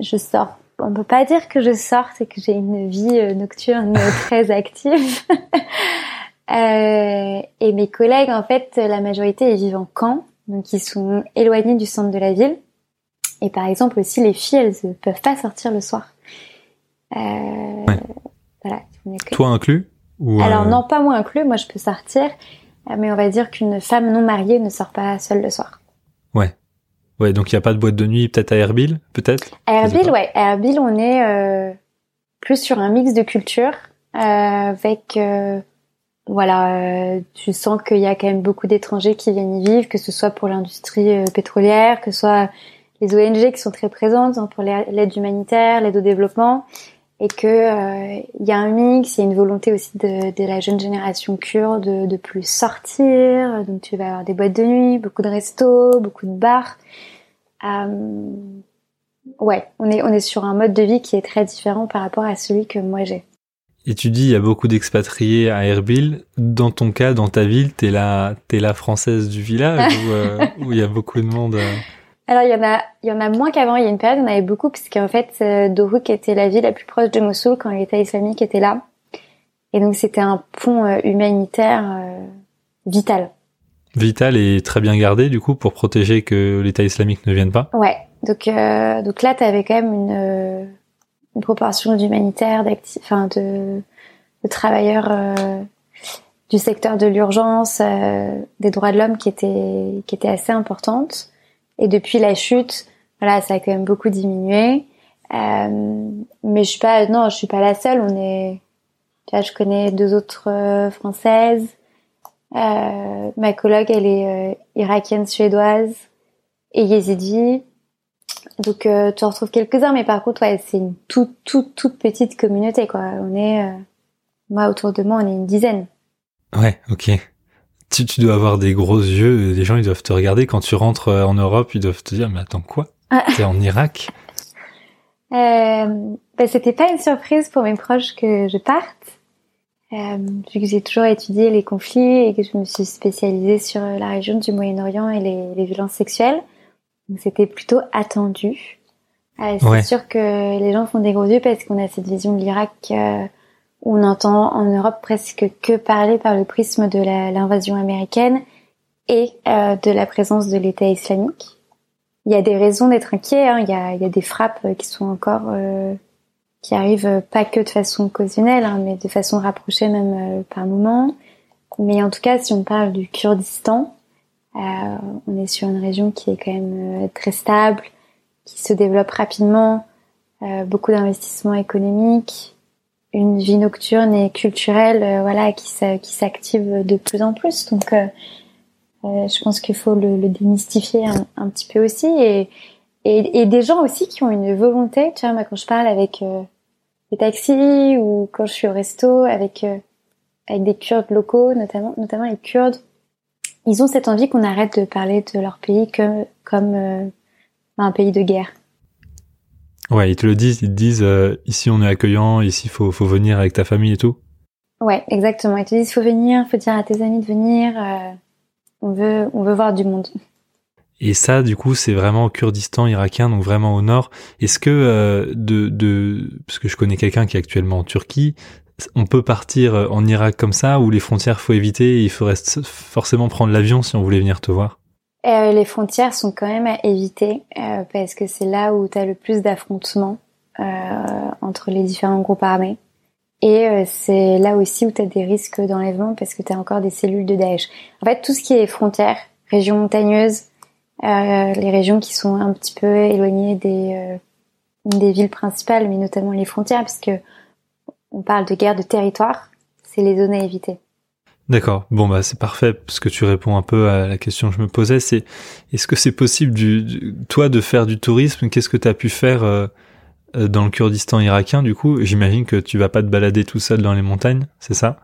Je sors on peut pas dire que je sorte et que j'ai une vie euh, nocturne très active. euh, et mes collègues, en fait, la majorité, ils vivent en camp, donc ils sont éloignés du centre de la ville. Et par exemple aussi, les filles, elles ne peuvent pas sortir le soir. Euh, Voilà. Toi inclus? Ou Alors euh, non, pas moi inclus. Moi, je peux sortir, mais on va dire qu'une femme non mariée ne sort pas seule le soir. Ouais. Ouais, donc il n'y a pas de boîte de nuit, peut-être à Erbil, peut-être? À Erbil, ouais. À Erbil, on est euh, plus sur un mix de cultures euh, avec, euh, voilà, euh, tu sens qu'il y a quand même beaucoup d'étrangers qui viennent y vivre, que ce soit pour l'industrie euh, pétrolière, que ce soit les ONG qui sont très présentes hein, pour l'aide humanitaire, l'aide au développement, et que il y a un mix, il y a une volonté aussi de, de la jeune génération kurde de, de, plus sortir, donc tu vas avoir des boîtes de nuit, beaucoup de restos, beaucoup de bars. Euh, ouais, on est, on est sur un mode de vie qui est très différent par rapport à celui que moi j'ai. Et tu dis, il y a beaucoup d'expatriés à Erbil. Dans ton cas, dans ta ville, t'es la, t'es la française du village euh, où, il y a beaucoup de monde euh? Alors, il y en a, il y en a moins qu'avant. Il y a une période, on avait beaucoup, puisqu'en fait, euh, était la ville la plus proche de Mossoul quand l'État islamique était là. Et donc, c'était un pont humanitaire vital vital et très bien gardé du coup pour protéger que l'État islamique ne vienne pas. Ouais. Donc euh, donc là tu avais quand même une, euh, une proportion d'humanitaires, enfin de, de travailleurs euh, du secteur de l'urgence, euh, des droits de l'homme qui était qui était assez importante. Et depuis la chute, voilà, ça a quand même beaucoup diminué. Euh, mais je suis pas non, je suis pas la seule. On est, je connais deux autres françaises. Euh, ma collègue, elle est euh, irakienne suédoise et yézidi. Donc euh, tu en retrouves quelques-uns, mais par contre, ouais, c'est une toute, toute, toute petite communauté, quoi. On est, euh, moi, autour de moi, on est une dizaine. Ouais, ok. Tu, tu dois avoir des gros yeux, les gens, ils doivent te regarder. Quand tu rentres euh, en Europe, ils doivent te dire, mais attends, quoi? Ah. T'es en Irak? Euh, bah, C'était pas une surprise pour mes proches que je parte. Euh, vu que j'ai toujours étudié les conflits et que je me suis spécialisée sur la région du Moyen-Orient et les, les violences sexuelles. Donc c'était plutôt attendu. Euh, c'est sûr que les gens font des gros yeux parce qu'on a cette vision de l'Irak on entend en Europe presque que parler par le prisme de l'invasion américaine et euh, de la présence de l'État islamique. Il y a des raisons d'être inquiet. Hein. Il, y a, il, y a, des frappes qui sont encore qui arrivent pas que de façon occasionnelle, hein, mais de façon rapprochée même par moment. Mais en tout cas, si on parle du Kurdistan, euh, on est sur une région qui est quand même euh, très stable, qui se développe rapidement, euh, beaucoup d'investissements économiques, une vie nocturne et culturelle, voilà, qui s'active de plus en plus. Donc, je pense qu'il faut le, démystifier un, petit peu aussi et, des gens aussi qui ont une volonté. Tu vois, moi, quand je parle avec euh, des taxis ou quand je suis au resto avec avec des Kurdes locaux, notamment notamment les Kurdes ils ont cette envie qu'on arrête de parler de leur pays comme, comme euh, un pays de guerre. Ouais, ils te le disent, ils te disent euh, ici on est accueillant, ici faut faut venir avec ta famille et tout. Ouais, exactement. Ils te disent faut venir, faut dire à tes amis de venir. Euh, on veut on veut voir du monde. Et ça, du coup, c'est vraiment au Kurdistan irakien, donc vraiment au nord. Est-ce que de, de, parce que je connais quelqu'un qui est actuellement en Turquie, on peut partir euh, en Irak comme ça, où les frontières faut éviter, il faudrait forcément prendre l'avion si on voulait venir te voir? Euh, Les frontières sont quand même à éviter, euh, parce que c'est là où tu as le plus d'affrontements entre les différents groupes armés. Et c'est là aussi où tu as des risques d'enlèvement, parce que tu as encore des cellules de Daesh. En fait, tout ce qui est frontières, régions montagneuses, les régions qui sont un petit peu éloignées des, des villes principales, mais notamment les frontières, parce que on parle de guerre de territoire, c'est les zones à éviter. D'accord. Bon bah c'est parfait parce que tu réponds un peu à la question que je me posais. C'est est-ce que c'est possible du, toi de faire du tourisme? Qu'est-ce que tu as pu faire euh, euh, dans le Kurdistan irakien du coup? J'imagine que tu vas pas te balader tout seul dans les montagnes, c'est ça?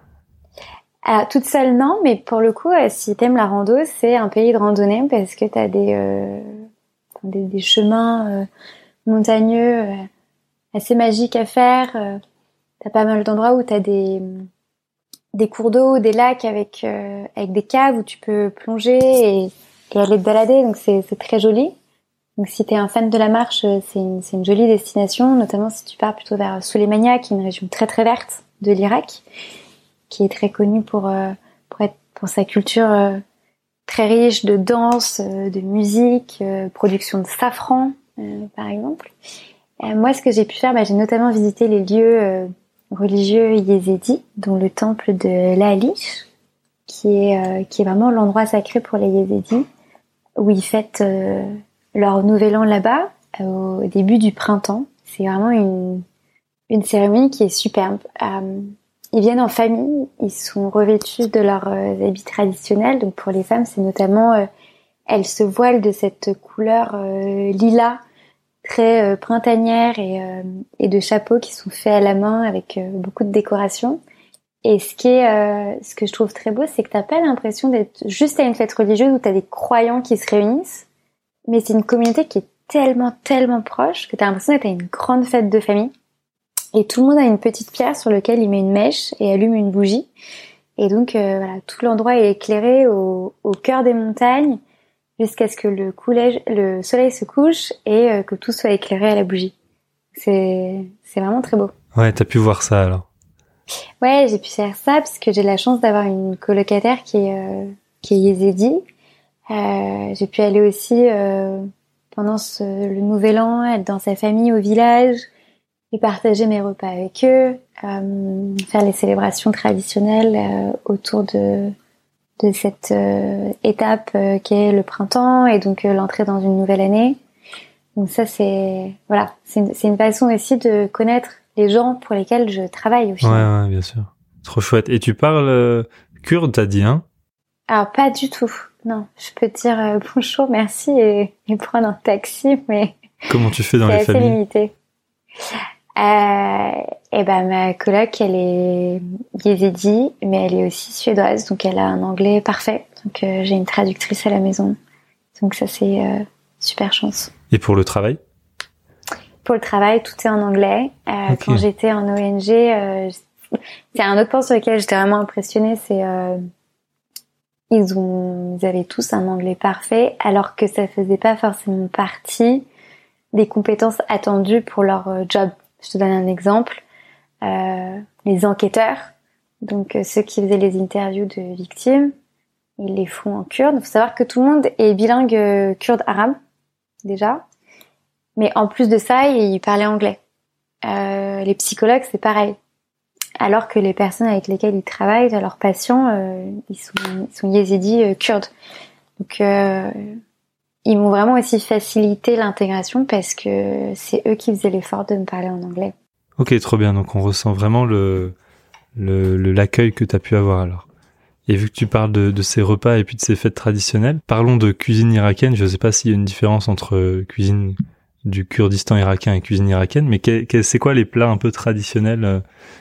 Ah, toute seule non, mais pour le coup, euh, si t'aimes la rando, c'est un pays de randonnée parce que t'as des, des, des chemins montagneux assez magiques à faire t'as pas mal d'endroits où t'as des des cours d'eau, des lacs avec euh, avec des caves où tu peux plonger et, et aller te balader. Donc c'est c'est très joli. Donc si t'es un fan de la marche, euh, c'est une c'est une jolie destination, notamment si tu pars plutôt vers Soleimania, qui est une région très très verte de l'Irak, qui est très connue pour euh, pour être pour sa culture très riche de danse, de musique, production de safran par exemple. moi, ce que j'ai pu faire, bah, j'ai notamment visité les lieux religieux yézidi, dont le temple de Laalish, qui est, euh, qui est vraiment l'endroit sacré pour les yézidis, où ils fêtent euh, leur nouvel an là-bas, au début du printemps. C'est vraiment une, une cérémonie qui est superbe. Euh, ils viennent en famille, ils sont revêtus de leurs habits traditionnels. Donc pour les femmes, c'est notamment, elles se voilent de cette couleur lila très euh, printanières et, euh, et, de chapeaux qui sont faits à la main avec euh, beaucoup de décoration. Et ce qui est, ce que je trouve très beau, c'est que t'as pas l'impression d'être juste à une fête religieuse où t'as des croyants qui se réunissent, mais c'est une communauté qui est tellement, tellement proche que t'as l'impression d'être à une grande fête de famille. Et tout le monde a une petite pierre sur laquelle il met une mèche et allume une bougie. Et donc voilà, tout l'endroit est éclairé au, au cœur des montagnes jusqu'à ce que le, le soleil se couche et euh, que tout soit éclairé à la bougie. C'est, vraiment très beau. Ouais, t'as pu voir ça alors. Ouais, j'ai pu faire ça parce que j'ai la chance d'avoir une colocataire qui est euh, qui est. Euh, j'ai pu aller aussi euh, pendant ce, le Nouvel An être dans sa famille au village et partager mes repas avec eux, faire les célébrations traditionnelles autour de de cette euh, étape euh, qui est le printemps et donc euh, l'entrée dans une nouvelle année. Donc ça c'est voilà, c'est une, une, façon aussi de connaître les gens pour lesquels je travaille au final. Ouais, ouais bien sûr. Trop chouette. Et tu parles kurde, t'as dit hein? Alors pas du tout. Non, je peux te dire bonjour, merci et, et, prendre un taxi, mais Comment tu fais dans les familles? limité. Euh, et ben ma coloc, elle est yézidi, mais elle est aussi suédoise, donc elle a un anglais parfait. Donc euh, j'ai une traductrice à la maison, donc ça c'est euh, super chance. Et pour le travail? Pour le travail, tout est en anglais. Euh. Quand j'étais en ONG, euh, c'est un autre point sur lequel j'étais vraiment impressionnée, c'est euh, ils ont, ils avaient tous un anglais parfait, alors que ça faisait pas forcément partie des compétences attendues pour leur job. Je te donne un exemple. Euh, les enquêteurs, donc euh, ceux qui faisaient les interviews de victimes, ils les font en kurde. Il faut savoir que tout le monde est bilingue euh, kurde-arabe, déjà. Mais en plus de ça, ils parlaient anglais. Euh, les psychologues, c'est pareil. Alors que les personnes avec lesquelles ils travaillent, leurs patients, euh, ils sont, ils sont yézidis kurdes. Donc, ils m'ont vraiment aussi facilité l'intégration parce que c'est eux qui faisaient l'effort de me parler en anglais. Ok, trop bien. Donc on ressent vraiment le le- le- l'accueil que tu as pu avoir alors. Et vu que tu parles de, de ces repas et puis de ces fêtes traditionnelles, parlons de cuisine irakienne. Je ne sais pas s'il y a une différence entre euh, cuisine du Kurdistan irakien et cuisine irakienne, mais c'est quoi les plats un peu traditionnels euh,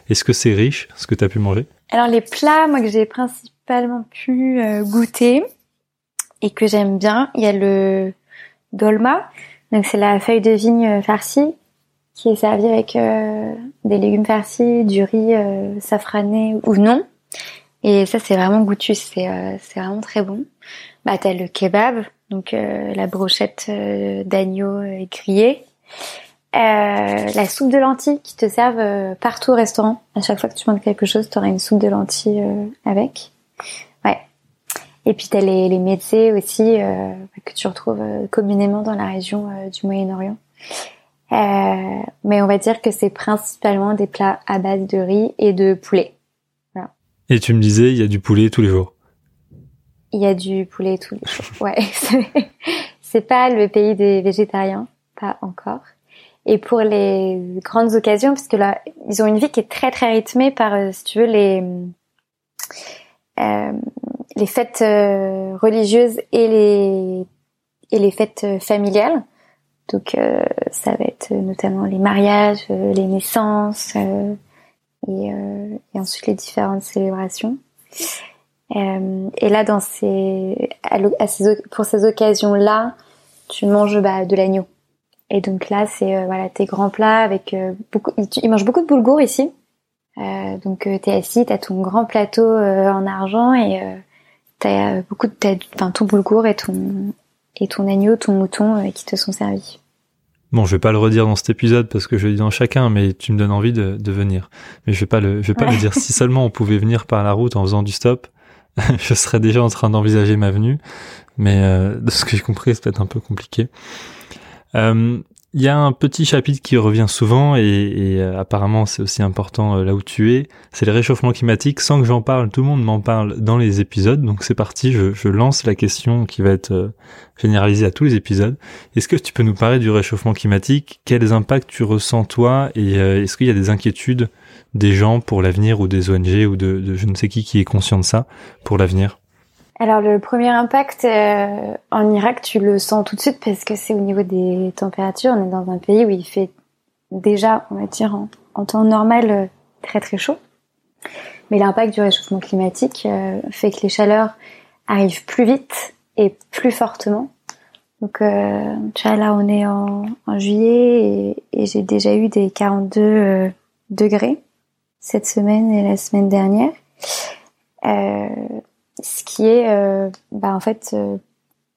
Est-ce que c'est riche, ce que tu as pu manger? Alors les plats, moi que j'ai principalement pu euh, goûter et que j'aime bien, il y a le dolma, donc c'est la feuille de vigne euh, farcie qui est servie avec euh, des légumes farcis, du riz euh, safrané ou non. Et ça c'est vraiment goûtu, c'est vraiment très bon. Bah t'as le kebab, donc la brochette d'agneau grillée. La soupe de lentilles qui te servent partout au restaurant. À chaque fois que tu manges quelque chose, tu auras une soupe de lentilles avec. Et puis t'as les, les médecins aussi euh, que tu retrouves euh, communément dans la région euh, du Moyen-Orient. Euh, mais on va dire que c'est principalement des plats à base de riz et de poulet. Et tu me disais, il y a du poulet tous les jours. Il y a du poulet tous les jours. Ouais. c'est- pas le pays des végétariens, pas encore. Et pour les grandes occasions, parce que là, ils ont une vie qui est très très rythmée par, si tu veux, les euh, les fêtes euh, religieuses et les et les fêtes euh, familiales. Donc euh, ça va être notamment les mariages, les naissances et, ensuite les différentes célébrations. Et là, dans ces, à ces pour ces occasions-là, tu manges bah, de l'agneau. Et donc là, c'est voilà tes grands plats avec beaucoup. Ils, mangent beaucoup de boulgour ici. Donc t'es assis, t'as ton grand plateau en argent et t'as euh, beaucoup de t'as, enfin, ton boulgour et ton et ton agneau, ton mouton euh, qui te sont servis. Bon, je vais pas le redire dans cet épisode parce que je le dis dans chacun, mais tu me donnes envie de, de venir. Mais je vais pas le, je vais pas Ouais. le dire. Si seulement on pouvait venir par la route en faisant du stop, je serais déjà en train d'envisager ma venue. Mais euh, de ce que j'ai compris, c'est peut-être un peu compliqué. Euh, Il y a un petit chapitre qui revient souvent et, euh, apparemment c'est aussi important euh, là où tu es, c'est le réchauffement climatique. Sans que j'en parle, tout le monde m'en parle dans les épisodes, donc c'est parti, je, lance la question qui va être euh, généralisée à tous les épisodes. Est-ce que tu peux nous parler du réchauffement climatique? Quels impacts tu ressens toi? Et est-ce qu'il y a des inquiétudes des gens pour l'avenir ou des ONG ou de, de je ne sais qui qui est conscient de ça pour l'avenir? Alors le premier impact euh, en Irak, tu le sens tout de suite parce que c'est au niveau des températures. On est dans un pays où il fait déjà, on va dire, en, temps normal, euh, très très chaud. Mais l'impact du réchauffement climatique euh, fait que les chaleurs arrivent plus vite et plus fortement. Donc euh, là on est en, juillet et, j'ai déjà eu des 42 euh, degrés cette semaine et la semaine dernière. Ce qui est euh, bah, en fait euh,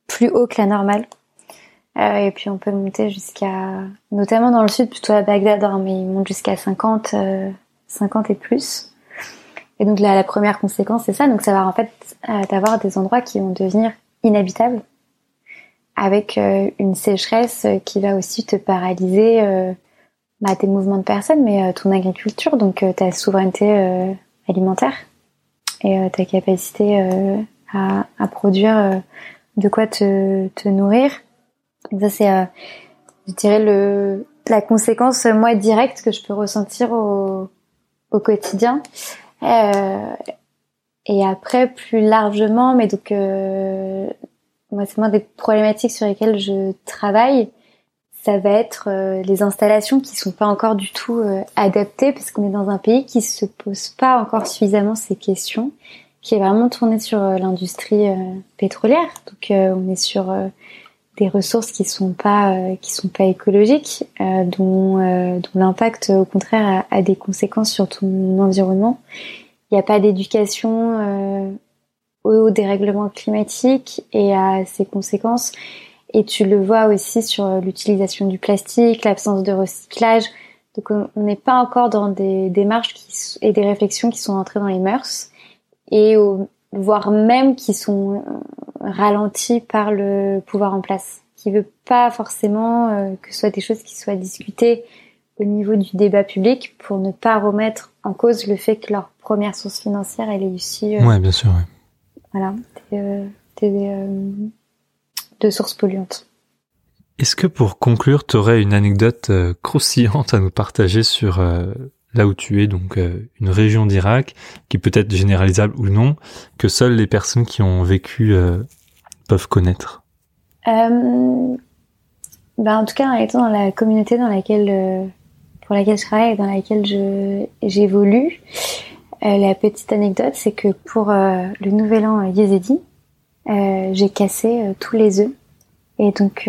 plus haut que la normale. Euh, et puis on peut monter jusqu'à, notamment dans le sud, plutôt à Bagdad, hein, mais il monte jusqu'à 50, euh, 50 et plus. Et donc là, la première conséquence, c'est ça. Donc ça va en fait euh, avoir des endroits qui vont devenir inhabitables, avec une sécheresse qui va aussi te paralyser bah, tes mouvements de personnes, mais ton agriculture, donc ta souveraineté alimentaire et euh, ta capacité euh, à, à produire euh, de quoi te, te nourrir. Ça c'est, euh, je dirais le la conséquence euh, moi directe que je peux ressentir au, au quotidien. Et après plus largement, mais donc moi c'est moins des problématiques sur lesquelles je travaille, ça va être les installations qui sont pas encore du tout adaptées parce qu'on est dans un pays qui se pose pas encore suffisamment ces questions, qui est vraiment tourné sur l'industrie pétrolière. Donc on est sur des ressources qui sont pas qui sont pas écologiques, dont, dont l'impact au contraire a, a, des conséquences sur ton environnement. Il n'y a pas d'éducation au dérèglement climatique et à ses conséquences. Et tu le vois aussi sur l'utilisation du plastique, l'absence de recyclage. Donc on n'est pas encore dans des démarches qui, et des réflexions qui sont entrées dans les mœurs et voire même qui sont euh, ralenties par le pouvoir en place, qui veut pas forcément euh, que ce soit des choses qui soient discutées au niveau du débat public pour ne pas remettre en cause le fait que leur première source financière elle est ici. Euh, ouais, bien sûr. Ouais voilà, des, euh, de sources polluantes. Est-ce que pour conclure, tu aurais une anecdote euh, croustillante à nous partager sur euh, là où tu es, donc une région d'Irak, qui peut être généralisable ou non, que seules les personnes qui ont vécu peuvent connaître? Ben, En tout cas, en étant dans la communauté dans laquelle, pour laquelle je travaille et dans laquelle j'évolue, euh, la petite anecdote, c'est que pour euh, le nouvel an Yézidi, euh, j'ai cassé tous les œufs. Et donc,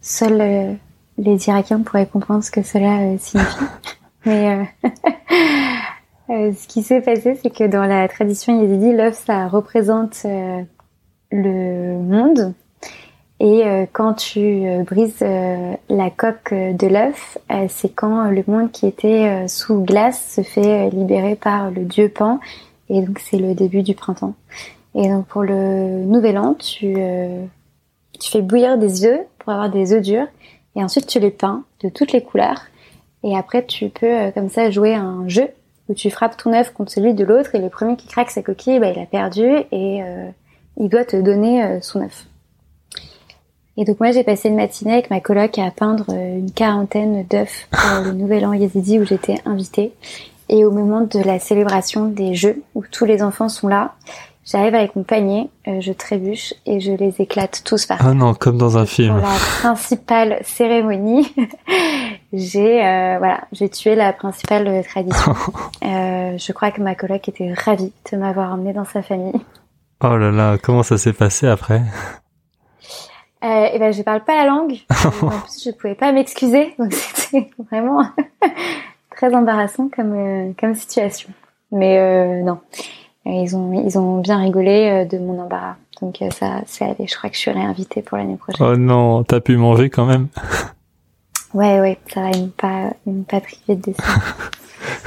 seuls les Irakiens pourraient comprendre ce que cela signifie. Mais ce qui s'est passé, c'est que dans la tradition yézidi, l'œuf, ça représente le monde et euh, quand tu euh, brises euh, la coque de l'œuf, c'est quand le monde qui était sous glace se fait libérer par le dieu Pan. Et donc c'est le début du printemps. Et donc pour le nouvel an, tu, tu fais bouillir des œufs pour avoir des œufs durs. Et ensuite tu les peins de toutes les couleurs. Et après tu peux comme ça jouer un jeu où tu frappes ton œuf contre celui de l'autre. Et le premier qui craque sa coquille, bah, il a perdu et il doit te donner son œuf. Et donc moi j'ai passé une matinée avec ma coloc à peindre euh, une quarantaine d'œufs pour le Nouvel An Yazidi où j'étais invitée. Et au moment de la célébration des jeux où tous les enfants sont là, j'arrive avec mon panier, euh, je trébuche et je les éclate tous par terre. Ah non, comme dans un film. Pour la principale cérémonie, j'ai euh, voilà, j'ai tué la principale tradition. je crois que ma coloc était ravie de m'avoir emmenée dans sa famille. Oh là là, comment ça s'est passé après? Euh, et ben je parle pas la langue. en plus je pouvais pas m'excuser, donc c'était vraiment très embarrassant comme euh, comme situation. Mais euh, non, ils ont ils ont bien rigolé euh, de mon embarras, donc ça c'est allé. Je crois que je suis réinvitée pour l'année prochaine. Oh non, t'as pu manger quand même. ouais ouais, ça va, ils pas ils pas privé de dessert.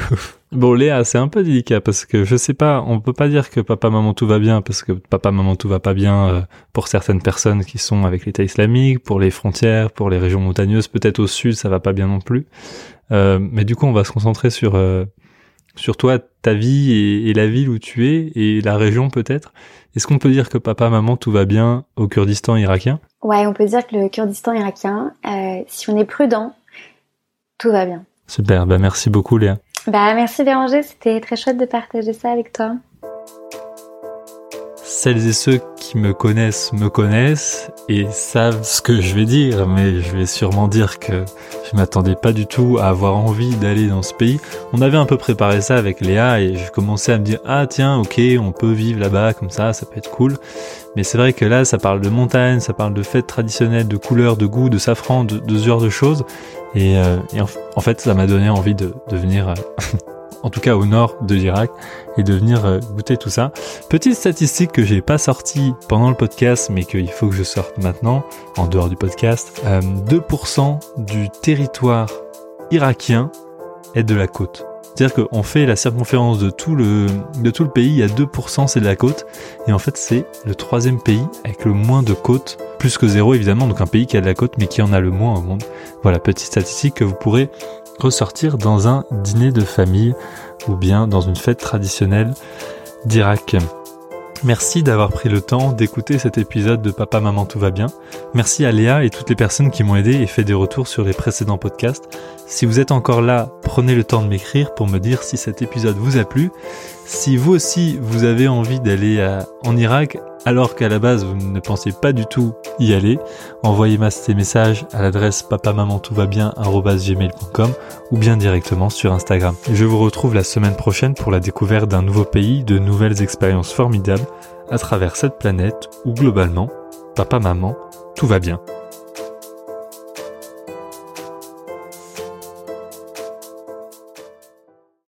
Bon, Léa, c'est un peu délicat parce que je sais pas, on peut pas dire que papa maman tout va bien parce que papa maman tout va pas bien euh, pour certaines personnes qui sont avec l'État islamique, pour les frontières, pour les régions montagneuses, peut-être au sud ça va pas bien non plus. Euh, mais du coup, on va se concentrer sur euh, sur toi, ta vie et, la ville où tu es et la région peut-être. Est-ce qu'on peut dire que papa maman tout va bien au Kurdistan irakien? Ouais, on peut dire que le Kurdistan irakien, si on est prudent, tout va bien. Super, bah merci beaucoup Léa. Bah, merci Béranger, c'était très chouette de partager ça avec toi. Celles et ceux qui me connaissent me connaissent et savent ce que je vais dire, mais je vais sûrement dire que je m'attendais pas du tout à avoir envie d'aller dans ce pays. On avait un peu préparé ça avec Léa et je commençais à me dire ah tiens ok on peut vivre là-bas comme ça, ça peut être cool. Mais c'est vrai que là ça parle de montagne, ça parle de fêtes traditionnelles, de couleurs, de goût, de safran, de, de ce genre de choses et, euh, en, fait, ça m'a donné envie de, de venir, euh, en tout cas au nord de l'Irak, et de venir euh, goûter tout ça. Petite statistique que j'ai pas sortie pendant le podcast, mais qu'il faut que je sorte maintenant, en dehors du podcast. 2% du territoire irakien est de la côte. C'est-à-dire qu'on fait la circonférence de tout le, de tout le pays, il y a 2% c'est de la côte, et en fait c'est le troisième pays avec le moins de côtes, plus que zéro évidemment, donc un pays qui a de la côte mais qui en a le moins au monde. Voilà, petite statistique que vous pourrez ressortir dans un dîner de famille ou bien dans une fête traditionnelle d'Irak. Merci d'avoir pris le temps d'écouter cet épisode de Papa Maman Tout va bien. Merci à Léa et toutes les personnes qui m'ont aidé et fait des retours sur les précédents podcasts. Si vous êtes encore là, prenez le temps de m'écrire pour me dire si cet épisode vous a plu. Si vous aussi vous avez envie d'aller en Irak alors qu'à la base vous ne pensez pas du tout y aller, envoyez-moi ces messages à l'adresse papamamantoutva-bien@gmail.com ou bien directement sur Instagram. Je vous retrouve la semaine prochaine pour la découverte d'un nouveau pays, de nouvelles expériences formidables à travers cette planète où globalement, papa maman, tout va bien.